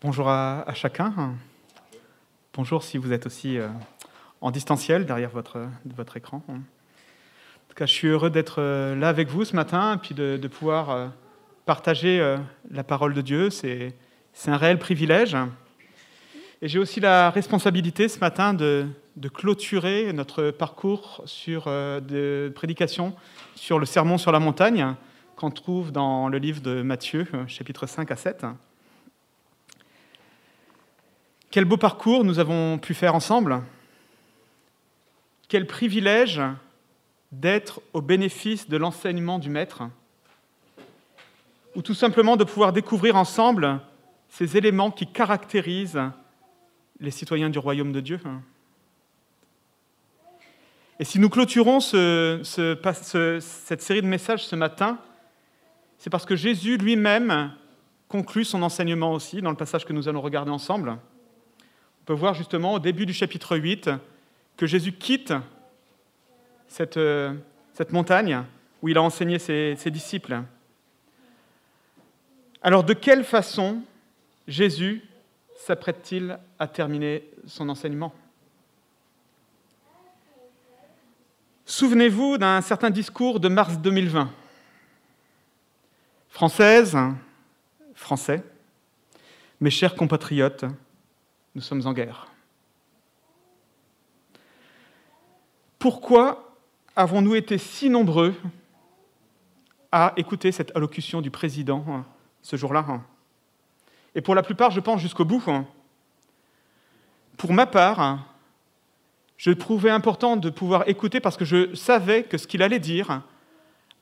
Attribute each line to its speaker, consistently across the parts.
Speaker 1: Bonjour à, chacun. Bonjour si vous êtes aussi euh, en distanciel derrière votre, votre écran. En tout cas, je suis heureux d'être euh, là avec vous ce matin et puis de, pouvoir euh, partager la parole de Dieu. C'est un réel privilège. Et j'ai aussi la responsabilité ce matin de, de clôturer notre parcours sur, de prédication sur le sermon sur la montagne qu'on trouve dans le livre de Matthieu, chapitre 5 à 7. Quel beau parcours nous avons pu faire ensemble. Quel privilège d'être au bénéfice de l'enseignement du Maître, ou tout simplement de pouvoir découvrir ensemble ces éléments qui caractérisent les citoyens du royaume de Dieu. Et si nous clôturons ce, ce, ce, cette série de messages ce matin, c'est parce que Jésus lui-même conclut son enseignement aussi dans le passage que nous allons regarder ensemble. On peut voir justement au début du chapitre 8 que Jésus quitte cette, cette montagne où il a enseigné ses, ses disciples. Alors de quelle façon Jésus s'apprête-t-il à terminer son enseignement? Souvenez-vous d'un certain discours de mars 2020. Françaises, Français, mes chers compatriotes, nous sommes en guerre. Pourquoi avons-nous été si nombreux à écouter cette allocution du président ce jour-là Et pour la plupart, je pense jusqu'au bout. Pour ma part, je trouvais important de pouvoir écouter parce que je savais que ce qu'il allait dire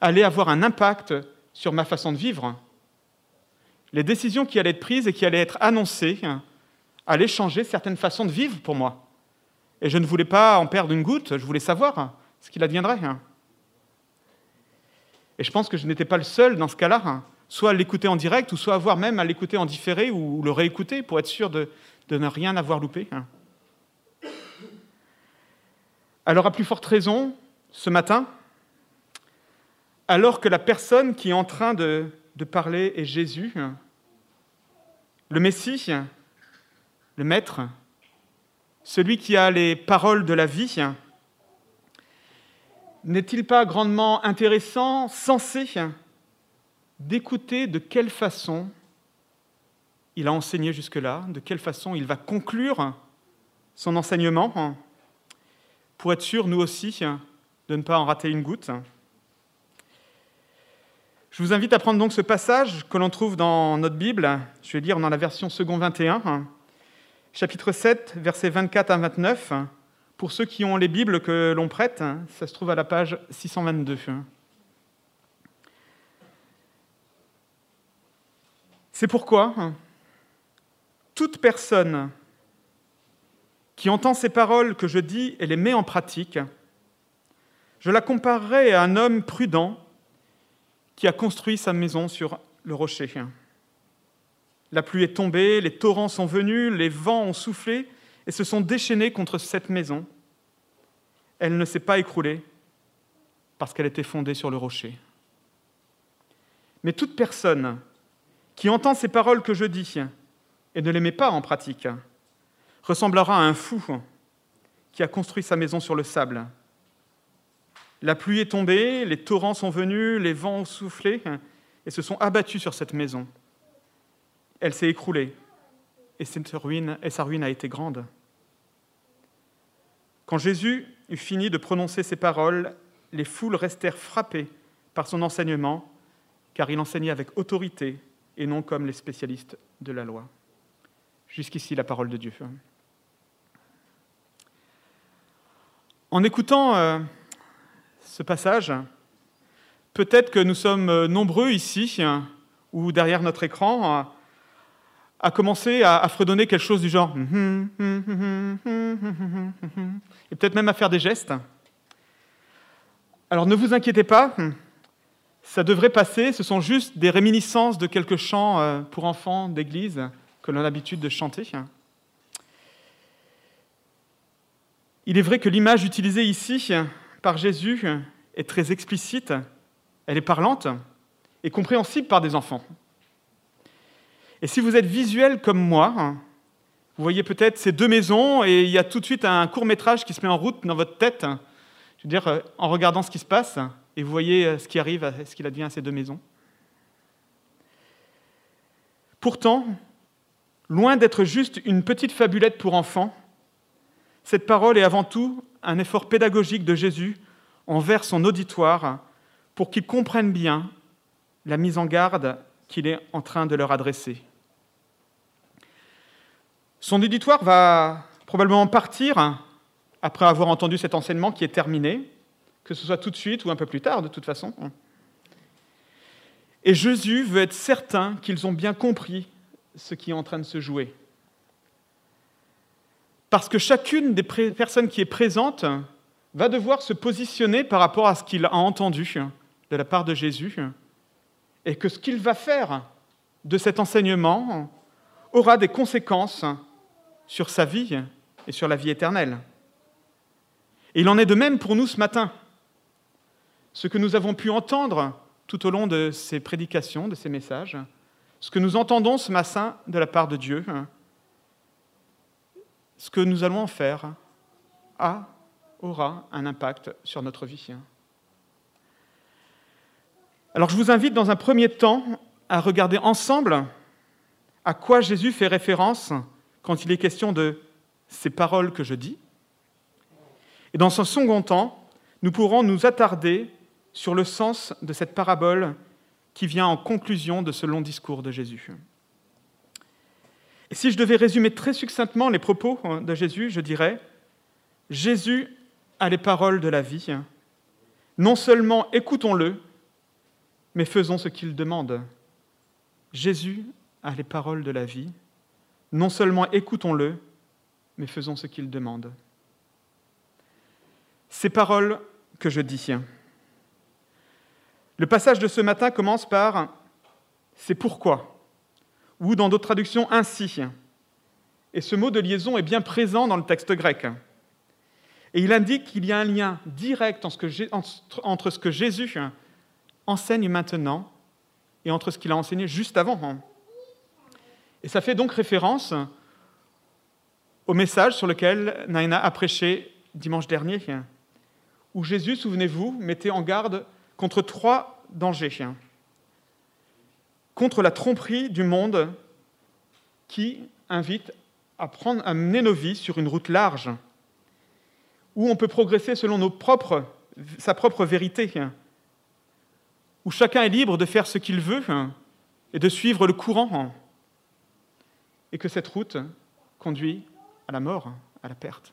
Speaker 1: allait avoir un impact sur ma façon de vivre. Les décisions qui allaient être prises et qui allaient être annoncées allaient changer certaines façons de vivre pour moi. Et je ne voulais pas en perdre une goutte, je voulais savoir ce qu'il adviendrait. Et je pense que je n'étais pas le seul dans ce cas-là, soit à l'écouter en direct, ou soit avoir même à l'écouter en différé ou le réécouter pour être sûr de, ne rien avoir loupé. Alors, à plus forte raison, ce matin, alors que la personne qui est en train de parler est Jésus, le Messie, le Maître, celui qui a les paroles de la vie, n'est-il pas grandement intéressant, sensé, d'écouter de quelle façon il a enseigné jusque-là, de quelle façon il va conclure son enseignement, pour être sûr, nous aussi, de ne pas en rater une goutte? Je vous invite à prendre donc ce passage que l'on trouve dans notre Bible, je vais lire dans la version second 21, chapitre 7, versets 24 à 29. Pour ceux qui ont les Bibles que l'on prête, ça se trouve à la page 622. C'est pourquoi toute personne qui entend ces paroles que je dis et les met en pratique, je la comparerai à un homme prudent qui a construit sa maison sur le rocher. La pluie est tombée, les torrents sont venus, les vents ont soufflé et se sont déchaînés contre cette maison. Elle ne s'est pas écroulée parce qu'elle était fondée sur le rocher. Mais toute personne qui entend ces paroles que je dis et ne les met pas en pratique ressemblera à un fou qui a construit sa maison sur le sable. La pluie est tombée, les torrents sont venus, les vents ont soufflé et se sont abattus sur cette maison. Elle s'est écroulée et, sa ruine a été grande. Quand Jésus eut fini de prononcer ces paroles, les foules restèrent frappées par son enseignement, car il enseignait avec autorité et non comme les spécialistes de la loi. Jusqu'ici la parole de Dieu. En écoutant euh, ce passage, peut-être que nous sommes nombreux ici ou derrière notre écran à commencer à, à fredonner quelque chose du genre et peut-être même à faire des gestes. Alors ne vous inquiétez pas, ça devrait passer, ce sont juste des réminiscences de quelques chants pour enfants d'église que l'on a l'habitude de chanter. Il est vrai que l'image utilisée ici par Jésus est très explicite, elle est parlante et compréhensible par des enfants. Et si vous êtes visuel comme moi, vous voyez peut-être ces deux maisons et il y a tout de suite un court métrage qui se met en route dans votre tête, je veux dire, en regardant ce qui se passe, et vous voyez ce qui arrive, ce qu'il advient à ces deux maisons. Pourtant, loin d'être juste une petite fabulette pour enfants, cette parole est avant tout un effort pédagogique de Jésus envers son auditoire pour qu'ils comprennent bien la mise en garde qu'il est en train de leur adresser. Son auditoire va probablement partir après avoir entendu cet enseignement qui est terminé, que ce soit tout de suite ou un peu plus tard de toute façon. Et Jésus veut être certain qu'ils ont bien compris ce qui est en train de se jouer. Parce que chacune des personnes qui est présente va devoir se positionner par rapport à ce qu'il a entendu de la part de Jésus, et que ce qu'il va faire de cet enseignement aura des conséquences sur sa vie et sur la vie éternelle. Et il en est de même pour nous ce matin. Ce que nous avons pu entendre tout au long de ces prédications, de ces messages, ce que nous entendons ce matin de la part de Dieu, ce que nous allons en faire a, aura un impact sur notre vie. Alors je vous invite dans un premier temps à regarder ensemble à quoi Jésus fait référence quand il est question de ces paroles que je dis. Et dans un second temps, nous pourrons nous attarder sur le sens de cette parabole qui vient en conclusion de ce long discours de Jésus. Et si je devais résumer très succinctement les propos de Jésus, je dirais, Jésus a les paroles de la vie. Non seulement écoutons-le, mais faisons ce qu'il demande. Jésus a les paroles de la vie. Non seulement écoutons-le, mais faisons ce qu'il demande. Ces paroles que je dis. Le passage de ce matin commence par C'est pourquoi, ou dans d'autres traductions, ainsi. Et ce mot de liaison est bien présent dans le texte grec. Et il indique qu'il y a un lien direct entre ce que Jésus enseigne maintenant et entre ce qu'il a enseigné juste avant. Et ça fait donc référence au message sur lequel Naina a prêché dimanche dernier, où Jésus, souvenez-vous, mettait en garde contre trois dangers. Contre la tromperie du monde qui invite à, prendre, à mener nos vies sur une route large, où on peut progresser selon sa propre vérité, où chacun est libre de faire ce qu'il veut et de suivre le courant, et que cette route conduit à la mort, à la perte,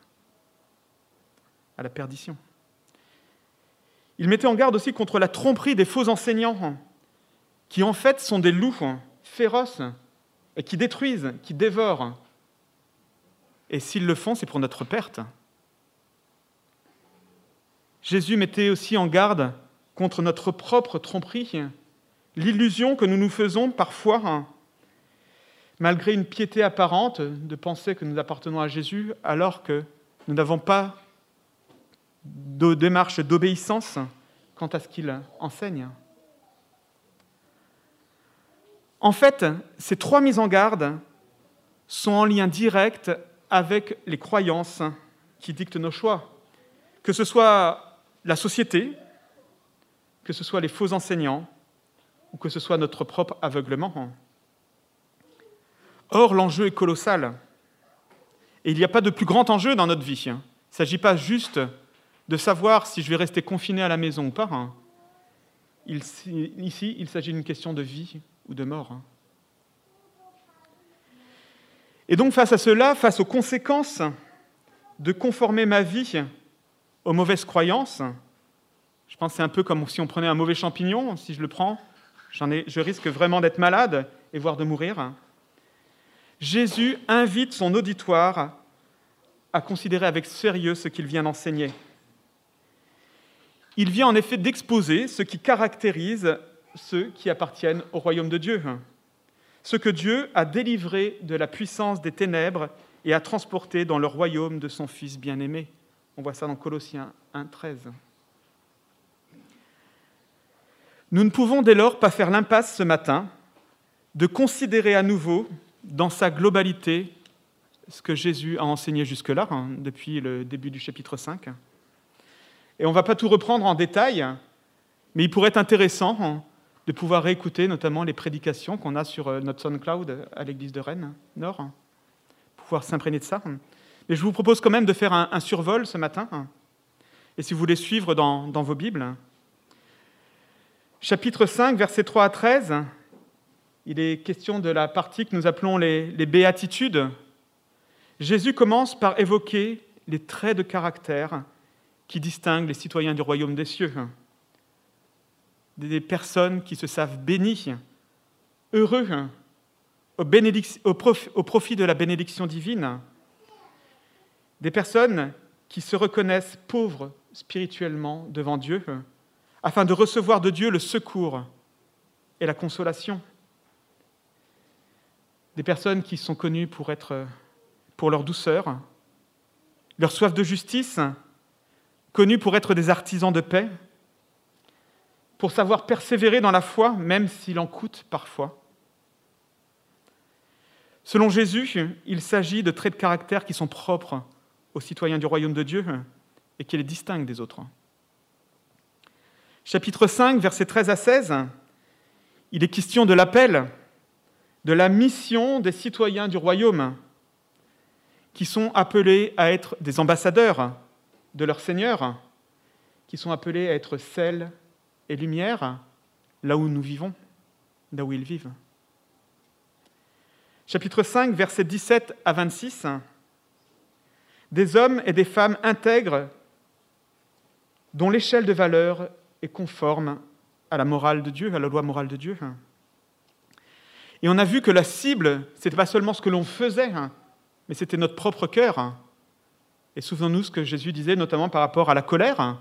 Speaker 1: à la perdition. Il mettait en garde aussi contre la tromperie des faux enseignants, qui en fait sont des loups féroces et qui détruisent, qui dévorent. Et s'ils le font, c'est pour notre perte. Jésus mettait aussi en garde contre notre propre tromperie, l'illusion que nous nous faisons parfois, malgré une piété apparente, de penser que nous appartenons à Jésus, alors que nous n'avons pas de démarche d'obéissance quant à ce qu'il enseigne. En fait, ces trois mises en garde sont en lien direct avec les croyances qui dictent nos choix, que ce soit la société, que ce soit les faux enseignants ou que ce soit notre propre aveuglement. Or, l'enjeu est colossal. Et il n'y a pas de plus grand enjeu dans notre vie. Il ne s'agit pas juste de savoir si je vais rester confiné à la maison ou pas. ici, il s'agit d'une question de vie ou de mort. Et donc, face à cela, face aux conséquences de conformer ma vie aux mauvaises croyances, je pense que c'est un peu comme si on prenait un mauvais champignon. Si je le prends, je risque vraiment d'être malade et voire de mourir. Jésus invite son auditoire à considérer avec sérieux ce qu'il vient d'enseigner. Il vient en effet d'exposer ce qui caractérise ceux qui appartiennent au royaume de Dieu, ce que Dieu a délivré de la puissance des ténèbres et a transporté dans le royaume de son Fils bien-aimé. On voit ça dans Colossiens 1, 13. Nous ne pouvons dès lors pas faire l'impasse ce matin de considérer à nouveau, dans sa globalité, ce que Jésus a enseigné jusque-là, hein, depuis le début du chapitre 5. Et on ne va pas tout reprendre en détail, mais il pourrait être intéressant hein, de pouvoir réécouter notamment les prédications qu'on a sur euh, notre SoundCloud à l'église de Rennes Nord, hein, pouvoir s'imprégner de ça. Mais je vous propose quand même de faire un, survol ce matin, et si vous voulez suivre dans, vos Bibles. Chapitre 5, versets 3 à 13, il est question de la partie que nous appelons les, béatitudes. Jésus commence par évoquer les traits de caractère qui distinguent les citoyens du royaume des cieux des personnes qui se savent bénies, heureux, au, profit de la bénédiction divine, des personnes qui se reconnaissent pauvres spirituellement devant Dieu, afin de recevoir de Dieu le secours et la consolation. Des personnes qui sont connues pour, être, pour leur douceur, leur soif de justice, connues pour être des artisans de paix, pour savoir persévérer dans la foi, même s'il en coûte parfois. Selon Jésus, il s'agit de traits de caractère qui sont propres aux citoyens du royaume de Dieu et qui les distinguent des autres. Chapitre 5, versets 13 à 16, il est question de l'appel, de la mission des citoyens du royaume, qui sont appelés à être des ambassadeurs de leur Seigneur, qui sont appelés à être celles et lumière là où nous vivons, là où ils vivent. Chapitre 5, versets 17 à 26. Des hommes et des femmes intègres dont l'échelle de valeur est conforme à la morale de Dieu, à la loi morale de Dieu. Et on a vu que la cible, ce n'était pas seulement ce que l'on faisait, mais c'était notre propre cœur. Et souvenons-nous ce que Jésus disait, notamment par rapport à la colère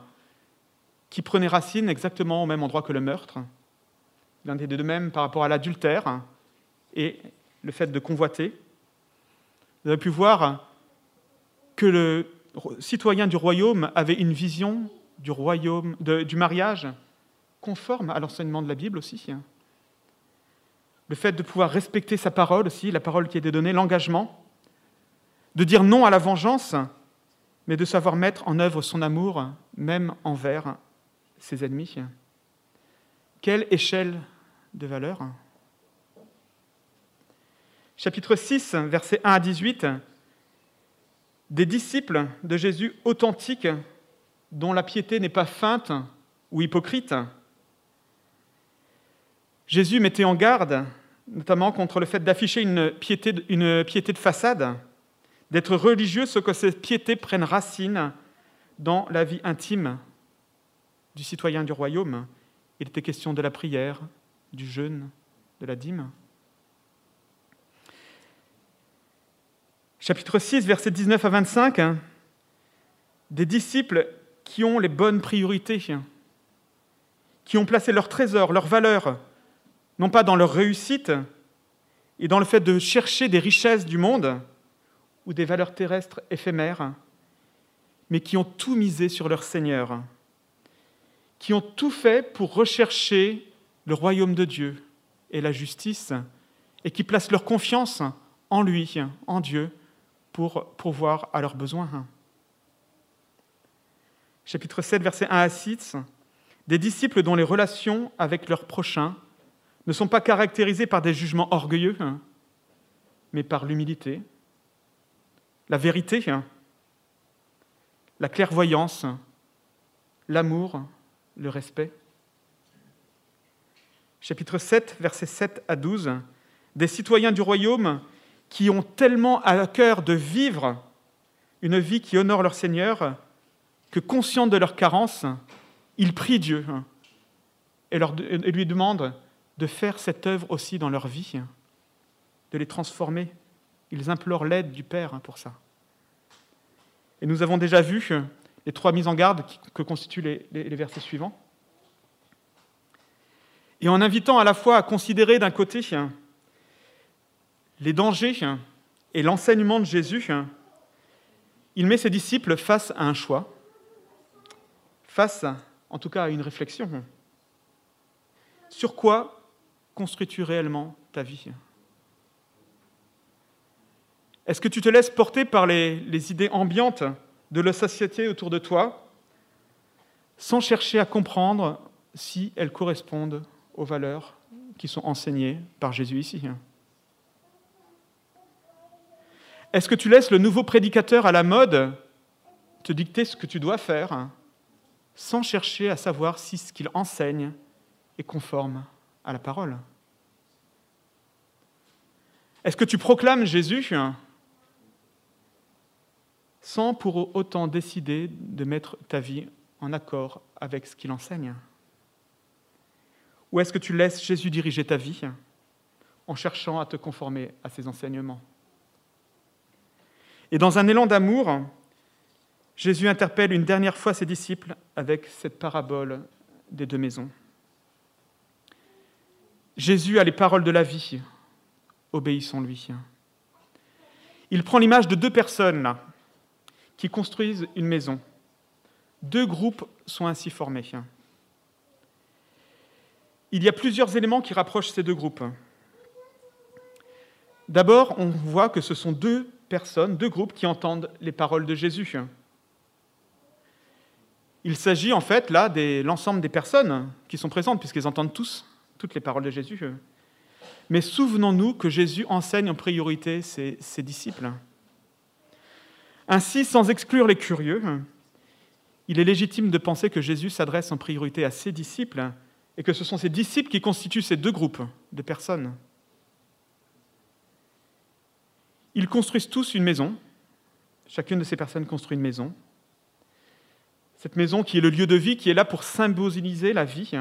Speaker 1: qui prenait racine exactement au même endroit que le meurtre. Il en était de même par rapport à l'adultère et le fait de convoiter. Vous avez pu voir que le citoyen du royaume avait une vision du mariage conforme à l'enseignement de la Bible aussi. Le fait de pouvoir respecter sa parole aussi, la parole qui était donnée, l'engagement, de dire non à la vengeance, mais de savoir mettre en œuvre son amour, même envers ses ennemis. Quelle échelle de valeur Chapitre 6, versets 1 à 18. Des disciples de Jésus authentiques dont la piété n'est pas feinte ou hypocrite. Jésus mettait en garde notamment contre le fait d'afficher une piété, piété de façade, d'être religieux, ce que cette piété prenne racine dans la vie intime du citoyen du royaume, il était question de la prière, du jeûne, de la dîme. Chapitre 6, versets 19 à 25, hein. des disciples qui ont les bonnes priorités, qui ont placé leur trésor, leur valeur, non pas dans leur réussite et dans le fait de chercher des richesses du monde ou des valeurs terrestres éphémères, mais qui ont tout misé sur leur Seigneur qui ont tout fait pour rechercher le royaume de Dieu et la justice, et qui placent leur confiance en lui, en Dieu, pour pourvoir à leurs besoins. Chapitre 7, versets 1 à 6. Des disciples dont les relations avec leurs prochains ne sont pas caractérisées par des jugements orgueilleux, mais par l'humilité, la vérité, la clairvoyance, l'amour, le respect. Chapitre 7, versets 7 à 12. Des citoyens du royaume qui ont tellement à cœur de vivre une vie qui honore leur Seigneur que, conscients de leur carence, ils prient Dieu leur, et lui demandent de faire cette œuvre aussi dans leur vie, de les transformer. Ils implorent l'aide du Père pour ça. Et nous avons déjà vu les trois mises en garde que constituent les, versets suivants. Et en invitant à la fois à considérer d'un côté les dangers et l'enseignement de Jésus, il met ses disciples face à un choix, face en tout cas à une réflexion. Sur quoi construis-tu réellement ta vie Est-ce que tu te laisses porter par les, idées ambiantes de la société autour de toi sans chercher à comprendre si elles correspondent aux valeurs qui sont enseignées par Jésus ici Est-ce que tu laisses le nouveau prédicateur à la mode te dicter ce que tu dois faire sans chercher à savoir si ce qu'il enseigne est conforme à la parole. Est-ce que tu proclames Jésus sans pour autant décider de mettre ta vie en accord avec ce qu'il enseigne? Ou est-ce que tu laisses Jésus diriger ta vie en cherchant à te conformer à ses enseignements? Et dans un élan d'amour, Jésus interpelle une dernière fois ses disciples avec cette parabole des deux maisons. Jésus a les paroles de la vie, obéissons-lui. Il prend l'image de deux personnes qui construisent une maison. Deux groupes sont ainsi formés. Il y a plusieurs éléments qui rapprochent ces deux groupes. D'abord, on voit que ce sont deux personnes, deux groupes qui entendent les paroles de Jésus. Il s'agit en fait là de l'ensemble des personnes qui sont présentes, puisqu'elles entendent tous toutes les paroles de Jésus. Mais souvenons-nous que Jésus enseigne en priorité ses, ses disciples. Ainsi, sans exclure les curieux, il est légitime de penser que Jésus s'adresse en priorité à ses disciples et que ce sont ces disciples qui constituent ces deux groupes de personnes. Ils construisent tous une maison. Chacune de ces personnes construit une maison. Cette maison qui est le lieu de vie, qui est là pour symboliser la vie.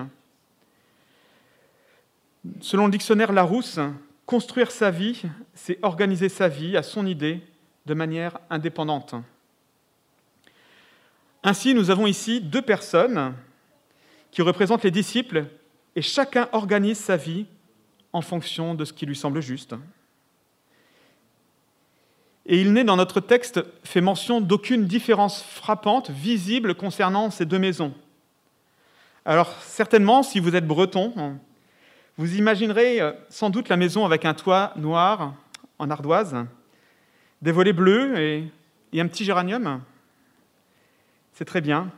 Speaker 1: Selon le dictionnaire Larousse, construire sa vie, c'est organiser sa vie à son idée de manière indépendante. Ainsi, nous avons ici deux personnes qui représentent les disciples et chacun organise sa vie en fonction de ce qui lui semble juste. Et il n'est dans notre texte fait mention d'aucune différence frappante, visible concernant ces deux maisons. Alors certainement, si vous êtes breton, vous imaginerez euh, sans doute la maison avec un toit noir en ardoise, des volets bleus et, un petit géranium. C'est très bien.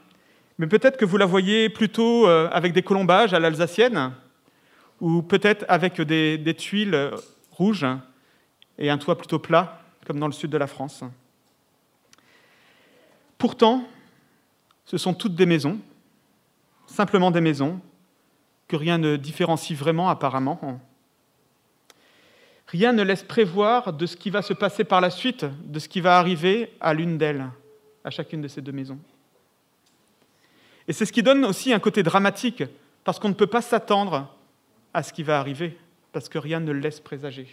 Speaker 1: Mais peut-être que vous la voyez plutôt euh, avec des colombages à l'alsacienne, ou peut-être avec des, des, tuiles rouges et un toit plutôt plat, comme dans le sud de la France. Pourtant, ce sont toutes des maisons, simplement des maisons, que rien ne différencie vraiment apparemment. Rien ne laisse prévoir de ce qui va se passer par la suite, de ce qui va arriver à l'une d'elles, à chacune de ces deux maisons. Et c'est ce qui donne aussi un côté dramatique, parce qu'on ne peut pas s'attendre à ce qui va arriver, parce que rien ne laisse présager.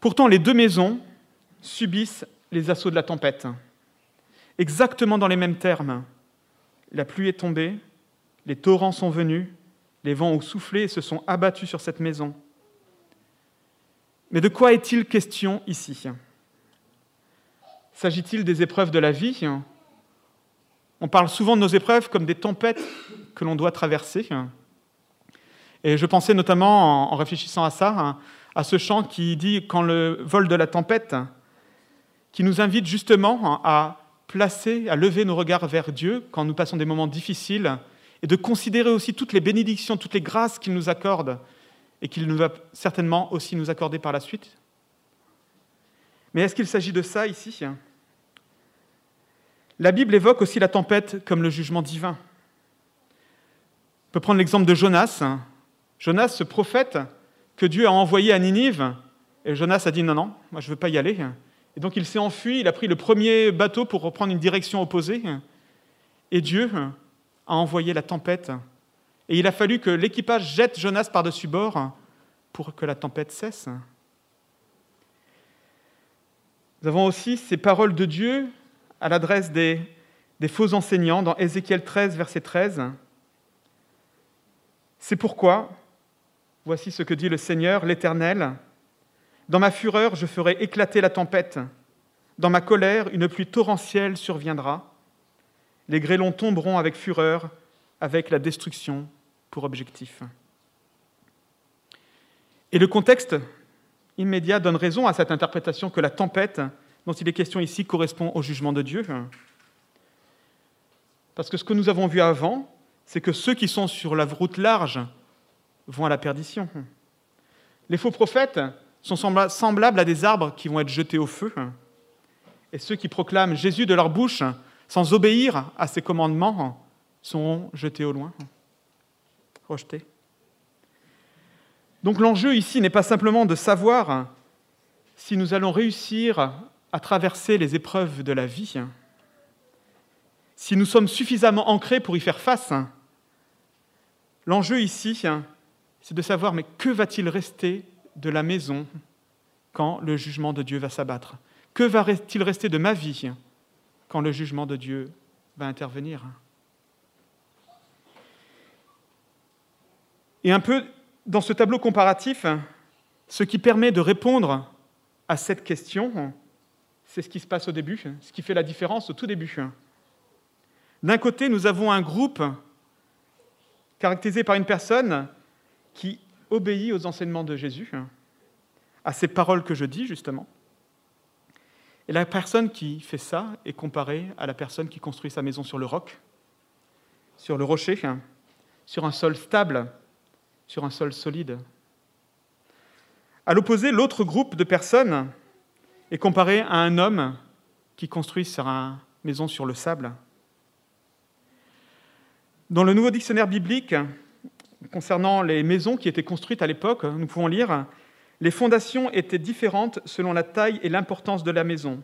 Speaker 1: Pourtant, les deux maisons subissent les assauts de la tempête, exactement dans les mêmes termes. La pluie est tombée, les torrents sont venus, les vents ont soufflé et se sont abattus sur cette maison. Mais de quoi est-il question ici? S'agit-il des épreuves de la vie? On parle souvent de nos épreuves comme des tempêtes que l'on doit traverser. Et je pensais notamment, en réfléchissant à ça, à ce chant qui dit Quand le vol de la tempête, qui nous invite justement à placer, à lever nos regards vers Dieu quand nous passons des moments difficiles et de considérer aussi toutes les bénédictions, toutes les grâces qu'il nous accorde et qu'il va certainement aussi nous accorder par la suite. Mais est-ce qu'il s'agit de ça ici? La Bible évoque aussi la tempête comme le jugement divin. On peut prendre l'exemple de Jonas. Jonas, ce prophète que Dieu a envoyé à Ninive, et Jonas a dit non, non, moi je ne veux pas y aller. Et donc il s'est enfui, il a pris le premier bateau pour reprendre une direction opposée. Et Dieu a envoyé la tempête. Et il a fallu que l'équipage jette Jonas par-dessus bord pour que la tempête cesse. Nous avons aussi ces paroles de Dieu à l'adresse des, faux enseignants dans Ézéchiel 13, verset 13. C'est pourquoi, voici ce que dit le Seigneur, l'Éternel, dans ma fureur, je ferai éclater la tempête, dans ma colère, une pluie torrentielle surviendra, les grêlons tomberont avec fureur, avec la destruction pour objectif. Et le contexte immédiat donne raison à cette interprétation que la tempête dont il est question ici correspond au jugement de Dieu. Parce que ce que nous avons vu avant, c'est que ceux qui sont sur la route large vont à la perdition. Les faux prophètes sont semblables à des arbres qui vont être jetés au feu. Et ceux qui proclament Jésus de leur bouche sans obéir à ses commandements sont jetés au loin, rejetés. Donc l'enjeu ici n'est pas simplement de savoir si nous allons réussir à traverser les épreuves de la vie, si nous sommes suffisamment ancrés pour y faire face. L'enjeu ici, c'est de savoir mais que va-t-il rester de la maison quand le jugement de Dieu va s'abattre? Que va-t-il rester de ma vie? Quand le jugement de Dieu va intervenir Et un peu dans ce tableau comparatif, ce qui permet de répondre à cette question, c'est ce qui se passe au début, ce qui fait la différence au tout début. D'un côté, nous avons un groupe caractérisé par une personne qui obéit aux enseignements de Jésus, à ces paroles que je dis justement. Et la personne qui fait ça est comparée à la personne qui construit sa maison sur le roc, sur le rocher, sur un sol stable, sur un sol solide. À l'opposé, l'autre groupe de personnes est comparé à un homme qui construit sa maison sur le sable. Dans le nouveau dictionnaire biblique, concernant les maisons qui étaient construites à l'époque, nous pouvons lire Les fondations étaient différentes selon la taille et l'importance de la maison,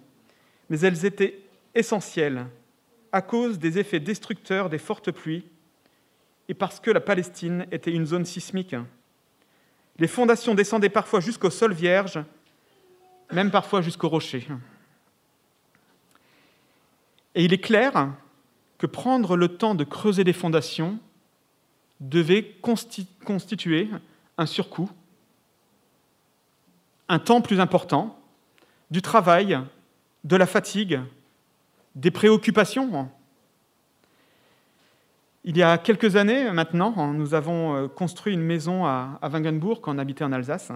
Speaker 1: mais elles étaient essentielles à cause des effets destructeurs des fortes pluies et parce que la Palestine était une zone sismique. Les fondations descendaient parfois jusqu'au sol vierge, même parfois jusqu'au rocher. Et il est clair que prendre le temps de creuser des fondations devait constituer un surcoût, un temps plus important, du travail, de la fatigue, des préoccupations. Il y a quelques années maintenant, nous avons euh, construit une maison à Wangenburg quand on habitait en Alsace.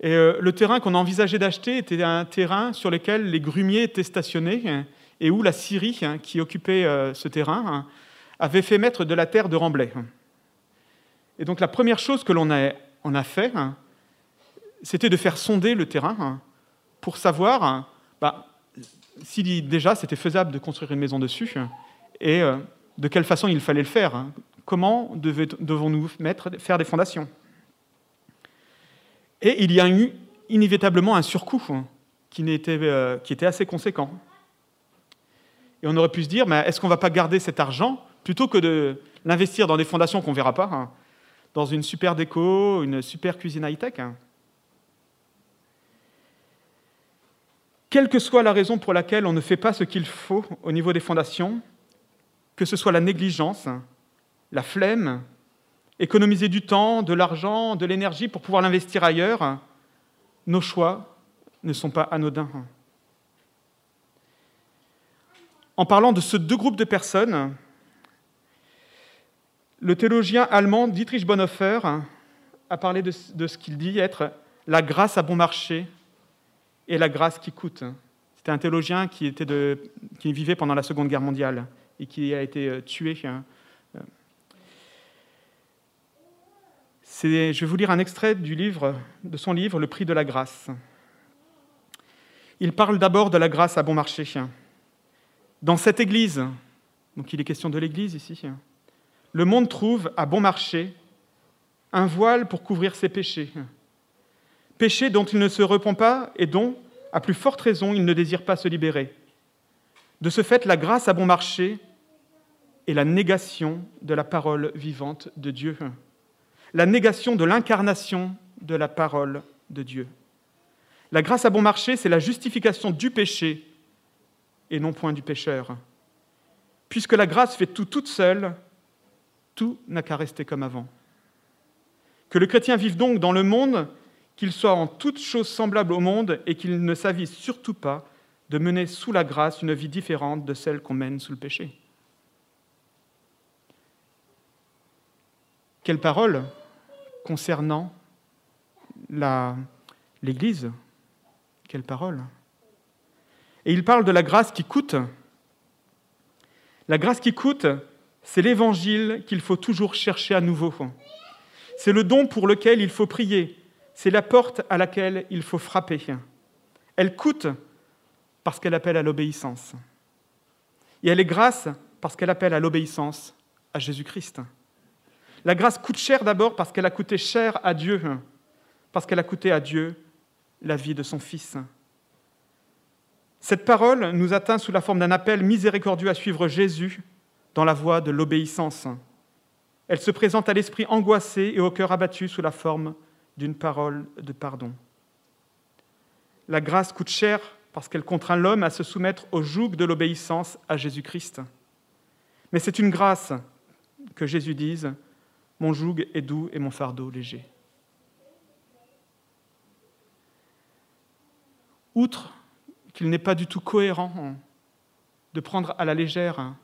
Speaker 1: Et euh, le terrain qu'on envisageait d'acheter était un terrain sur lequel les grumiers étaient stationnés et où la Syrie, hein, qui occupait euh, ce terrain, hein, avait fait mettre de la terre de remblai. Et donc la première chose que l'on a, on a fait, hein, c'était de faire sonder le terrain pour savoir bah, si déjà c'était faisable de construire une maison dessus et de quelle façon il fallait le faire. Hein. Comment devons-nous faire des fondations? Et il y a eu inévitablement un surcoût hein, euh, qui, était, assez conséquent. Et on aurait pu se dire, est-ce qu'on ne va pas garder cet argent plutôt que de l'investir dans des fondations qu'on ne verra pas, hein, dans une super déco, une super cuisine high-tech Quelle que soit la raison pour laquelle on ne fait pas ce qu'il faut au niveau des fondations, que ce soit la négligence, la flemme, économiser du temps, de l'argent, de l'énergie pour pouvoir l'investir ailleurs, nos choix ne sont pas anodins. En parlant de ce deux groupes de personnes, le théologien allemand Dietrich Bonhoeffer a parlé de, ce qu'il dit être la grâce à bon marché et la grâce qui coûte. C'était un théologien qui, vivait pendant la Seconde Guerre mondiale et qui a été euh, tué. Hein. je vais vous lire un extrait du livre, de son livre Le prix de la grâce. Il parle d'abord de la grâce à bon marché. Dans cette Église, donc il est question de l'Église ici, le monde trouve à bon marché un voile pour couvrir ses péchés. Péchés dont il ne se repent pas et dont, à plus forte raison, il ne désire pas se libérer. De ce fait, la grâce à bon marché et la négation de la parole vivante de Dieu, la négation de l'incarnation de la parole de Dieu. La grâce à bon marché, c'est la justification du péché et non point du pécheur. Puisque la grâce fait tout toute seule, tout n'a qu'à rester comme avant. Que le chrétien vive donc dans le monde, qu'il soit en toutes choses semblable au monde et qu'il ne s'avise surtout pas de mener sous la grâce une vie différente de celle qu'on mène sous le péché. Quelle parole concernant l'Église? Quelle parole? Et il parle de la grâce qui coûte. La grâce qui coûte, c'est l'évangile qu'il faut toujours chercher à nouveau. C'est le don pour lequel il faut prier. C'est la porte à laquelle il faut frapper. Elle coûte parce qu'elle appelle à l'obéissance. Et elle est grâce parce qu'elle appelle à l'obéissance à Jésus-Christ. La grâce coûte cher d'abord parce qu'elle a coûté cher à Dieu, parce qu'elle a coûté à Dieu la vie de son Fils. Cette parole nous atteint sous la forme d'un appel miséricordieux à suivre Jésus dans la voie de l'obéissance. Elle se présente à l'esprit angoissé et au cœur abattu sous la forme d'une parole de pardon. La grâce coûte cher parce qu'elle contraint l'homme à se soumettre au joug de l'obéissance à Jésus-Christ. Mais c'est une grâce que Jésus dise Mon joug est doux et mon fardeau léger. Outre qu'il n'est pas du tout cohérent de prendre à la légère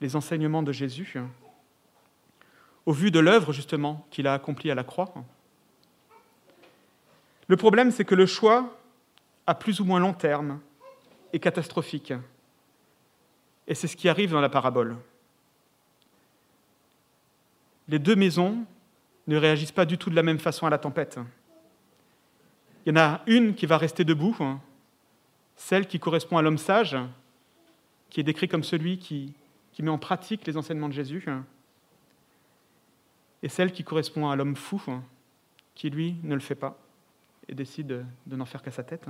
Speaker 1: les enseignements de Jésus, au vu de l'œuvre justement qu'il a accomplie à la croix. Le problème, c'est que le choix, à plus ou moins long terme, est catastrophique. Et c'est ce qui arrive dans la parabole. Les deux maisons ne réagissent pas du tout de la même façon à la tempête. Il y en a une qui va rester debout, celle qui correspond à l'homme sage, qui est décrit comme celui qui, met en pratique les enseignements de Jésus, et celle qui correspond à l'homme fou, qui lui ne le fait pas et décide de n'en faire qu'à sa tête.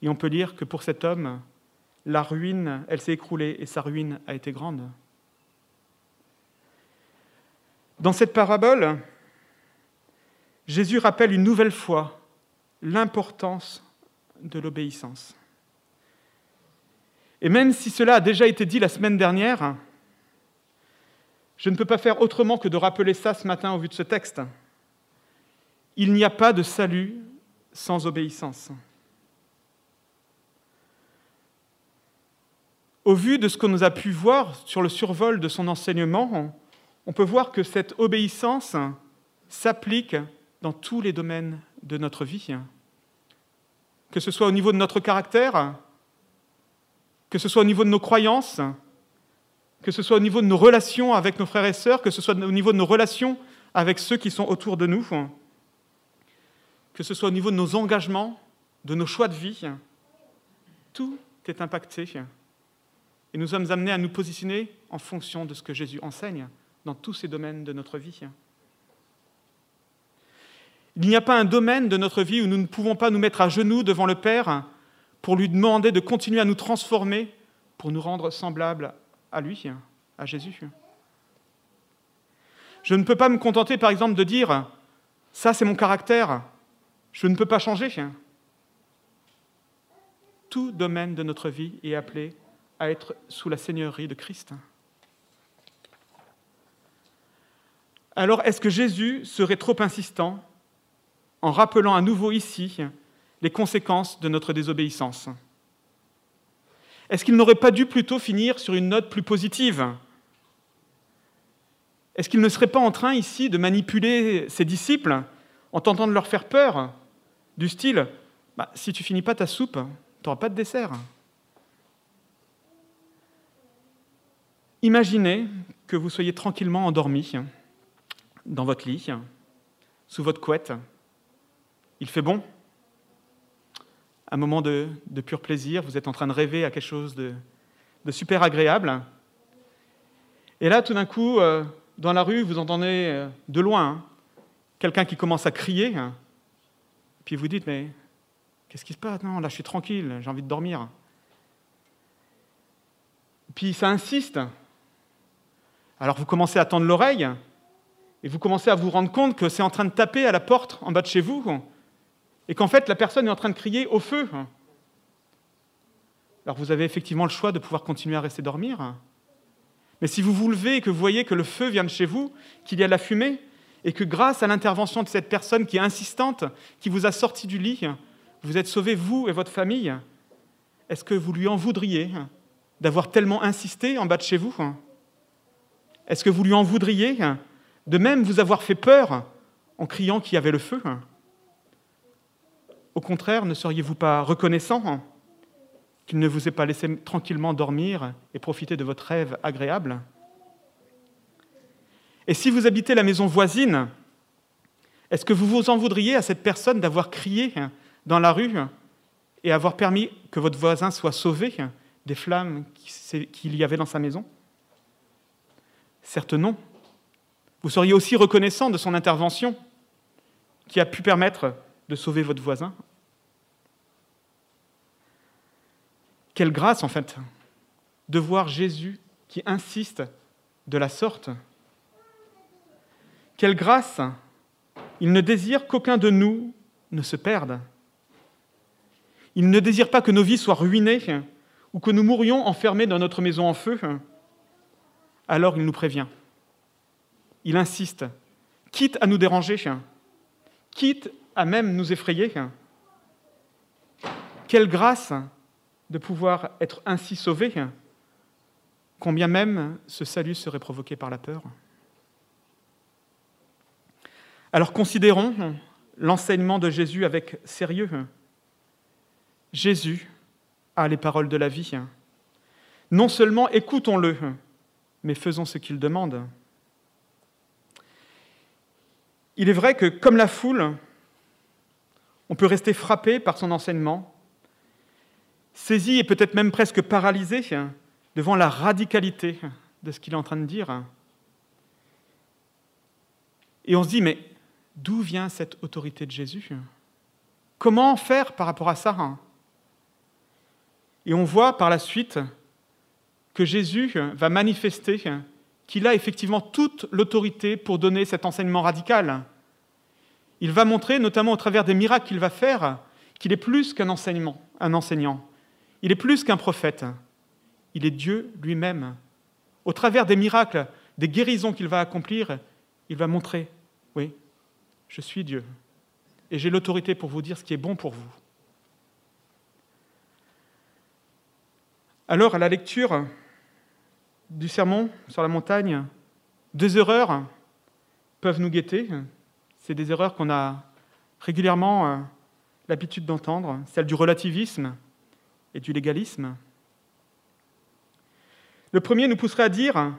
Speaker 1: Et on peut dire que pour cet homme, la ruine, elle s'est écroulée et sa ruine a été grande. Dans cette parabole, Jésus rappelle une nouvelle fois l'importance de l'obéissance. Et même si cela a déjà été dit la semaine dernière, je ne peux pas faire autrement que de rappeler ça ce matin au vu de ce texte. Il n'y a pas de salut sans obéissance. Au vu de ce que nous a pu voir sur le survol de son enseignement, on peut voir que cette obéissance s'applique dans tous les domaines de notre vie. Que ce soit au niveau de notre caractère, que ce soit au niveau de nos croyances, que ce soit au niveau de nos relations avec nos frères et sœurs, que ce soit au niveau de nos relations avec ceux qui sont autour de nous, que ce soit au niveau de nos engagements, de nos choix de vie, tout est impacté. Et nous sommes amenés à nous positionner en fonction de ce que Jésus enseigne dans tous ces domaines de notre vie. Il n'y a pas un domaine de notre vie où nous ne pouvons pas nous mettre à genoux devant le Père pour lui demander de continuer à nous transformer pour nous rendre semblables à lui, à Jésus. Je ne peux pas me contenter, par exemple, de dire ça, c'est mon caractère, je ne peux pas changer. Tout domaine de notre vie est appelé à être sous la seigneurie de Christ. Alors, est-ce que Jésus serait trop insistant en rappelant à nouveau ici les conséquences de notre désobéissance? Est-ce qu'il n'aurait pas dû plutôt finir sur une note plus positive? Est-ce qu'il ne serait pas en train ici de manipuler ses disciples en tentant de leur faire peur, du style bah, Si tu finis pas ta soupe, tu n'auras pas de dessert Imaginez que vous soyez tranquillement endormi dans votre lit, sous votre couette. Il fait bon, un moment de, pur plaisir, vous êtes en train de rêver à quelque chose de, super agréable. Et là, tout d'un coup, euh, dans la rue, vous entendez euh, de loin hein, quelqu'un qui commence à crier, hein. Puis vous dites, mais qu'est-ce qui se passe? Non, là, je suis tranquille, j'ai envie de dormir. Puis ça insiste. Alors vous commencez à tendre l'oreille, et vous commencez à vous rendre compte que c'est en train de taper à la porte en bas de chez vous, et qu'en fait la personne est en train de crier au feu. Alors vous avez effectivement le choix de pouvoir continuer à rester dormir. Mais si vous vous levez et que vous voyez que le feu vient de chez vous, qu'il y a de la fumée, et que grâce à l'intervention de cette personne qui est insistante, qui vous a sorti du lit, vous êtes sauvé, vous et votre famille, est-ce que vous lui en voudriez d'avoir tellement insisté en bas de chez vous Est-ce que vous lui en voudriez de même vous avoir fait peur en criant qu'il y avait le feu au contraire, ne seriez-vous pas reconnaissant qu'il ne vous ait pas laissé tranquillement dormir et profiter de votre rêve agréable Et si vous habitez la maison voisine, est-ce que vous vous en voudriez à cette personne d'avoir crié dans la rue et avoir permis que votre voisin soit sauvé des flammes qu'il y avait dans sa maison? Certes non. Vous seriez aussi reconnaissant de son intervention qui a pu permettre de sauver votre voisin. Quelle grâce, en fait, de voir Jésus qui insiste de la sorte. Quelle grâce Il ne désire qu'aucun de nous ne se perde. Il ne désire pas que nos vies soient ruinées ou que nous mourions enfermés dans notre maison en feu. Alors il nous prévient. Il insiste, quitte à nous déranger, quitte à même nous effrayer. Quelle grâce de pouvoir être ainsi sauvé, combien même ce salut serait provoqué par la peur. Alors considérons l'enseignement de Jésus avec sérieux. Jésus a les paroles de la vie. Non seulement écoutons-le, mais faisons ce qu'il demande. Il est vrai que, comme la foule, on peut rester frappé par son enseignement, saisi et peut-être même presque paralysé devant la radicalité de ce qu'il est en train de dire. Et on se dit, mais d'où vient cette autorité de Jésus? Comment faire par rapport à ça Et on voit par la suite que Jésus va manifester qu'il a effectivement toute l'autorité pour donner cet enseignement radical. Il va montrer, notamment au travers des miracles qu'il va faire, qu'il est plus qu'un enseignement, un enseignant. Il est plus qu'un prophète. Il est Dieu lui-même. Au travers des miracles, des guérisons qu'il va accomplir, il va montrer, oui, je suis Dieu. Et j'ai l'autorité pour vous dire ce qui est bon pour vous. Alors, à la lecture du sermon sur la montagne, deux erreurs peuvent nous guetter. C'est des erreurs qu'on a régulièrement euh, l'habitude d'entendre, celle du relativisme et du légalisme. Le premier nous pousserait à dire,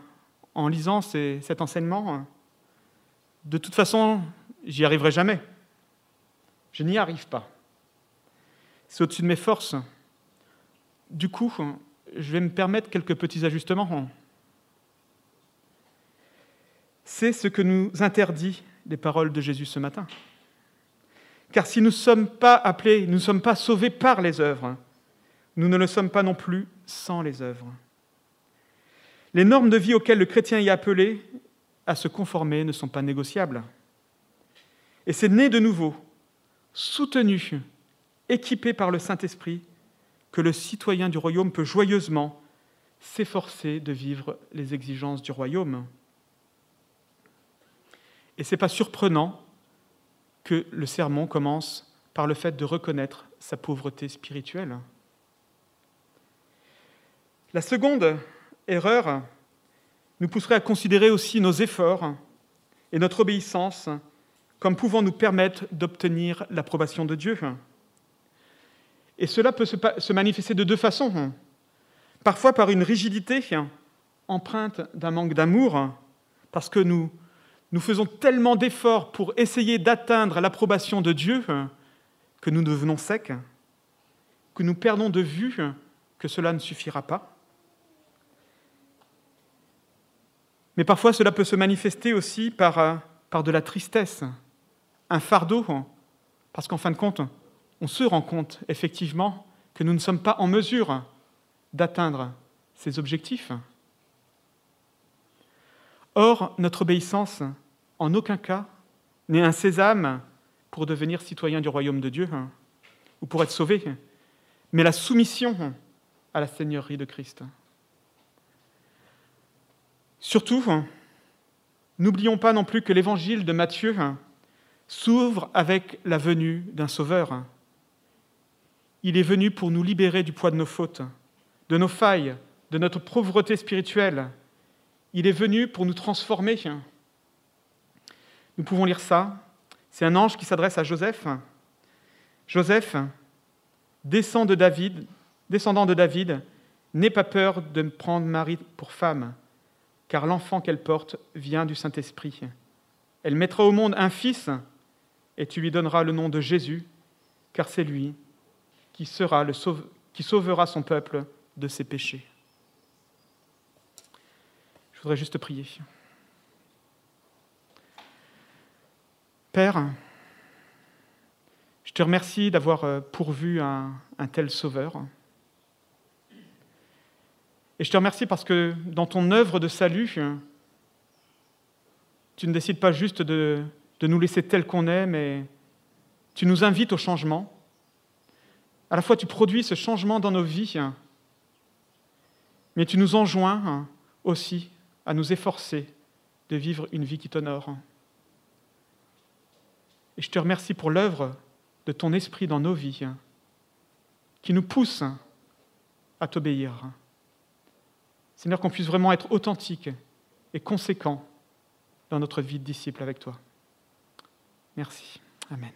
Speaker 1: en lisant cet enseignement, de toute façon, j'y arriverai jamais. Je n'y arrive pas. C'est au-dessus de mes forces. Du coup, je vais me permettre quelques petits ajustements. C'est ce que nous interdit les paroles de Jésus ce matin. Car si nous ne sommes pas appelés, nous ne sommes pas sauvés par les œuvres, nous ne le sommes pas non plus sans les œuvres. Les normes de vie auxquelles le chrétien est appelé à se conformer ne sont pas négociables. Et c'est né de nouveau, soutenu, équipé par le Saint-Esprit, que le citoyen du royaume peut joyeusement s'efforcer de vivre les exigences du royaume. Et ce n'est pas surprenant que le sermon commence par le fait de reconnaître sa pauvreté spirituelle. La seconde erreur nous pousserait à considérer aussi nos efforts et notre obéissance comme pouvant nous permettre d'obtenir l'approbation de Dieu. Et cela peut se manifester de deux façons. Parfois par une rigidité empreinte d'un manque d'amour, parce que nous, faisons tellement d'efforts pour essayer d'atteindre l'approbation de Dieu que nous devenons secs, que nous perdons de vue que cela ne suffira pas. Mais parfois, cela peut se manifester aussi par de la tristesse, un fardeau, parce qu'en fin de compte, on se rend compte effectivement que nous ne sommes pas en mesure d'atteindre ces objectifs. Or, notre obéissance, en aucun cas, n'est un sésame pour devenir citoyen du royaume de Dieu ou pour être sauvé, mais la soumission à la Seigneurie de Christ. Surtout, n'oublions pas non plus que l'évangile de Matthieu s'ouvre avec la venue d'un sauveur. Il est venu pour nous libérer du poids de nos fautes, de nos failles, de notre pauvreté spirituelle. Il est venu pour nous transformer. Nous pouvons lire ça. C'est un ange qui s'adresse à Joseph Joseph, descendant de David, n'aie pas peur de prendre Marie pour femme, car l'enfant qu'elle porte vient du Saint-Esprit. Elle mettra au monde un fils, et tu lui donneras le nom de Jésus, car c'est lui qui, sera le qui sauvera son peuple de ses péchés. Je voudrais juste prier. Père, je te remercie d'avoir euh, pourvu un, un, tel sauveur. Et je te remercie parce que dans ton œuvre de salut, tu ne décides pas juste de, de nous laisser tel qu'on est, mais tu nous invites au changement. À la fois, tu produis ce changement dans nos vies, mais tu nous enjoins aussi à nous efforcer de vivre une vie qui t'honore. Et je te remercie pour l'œuvre de ton esprit dans nos vies, qui nous pousse à t'obéir. Seigneur, qu'on puisse vraiment être authentique et conséquent dans notre vie de disciple avec toi. Merci. Amen.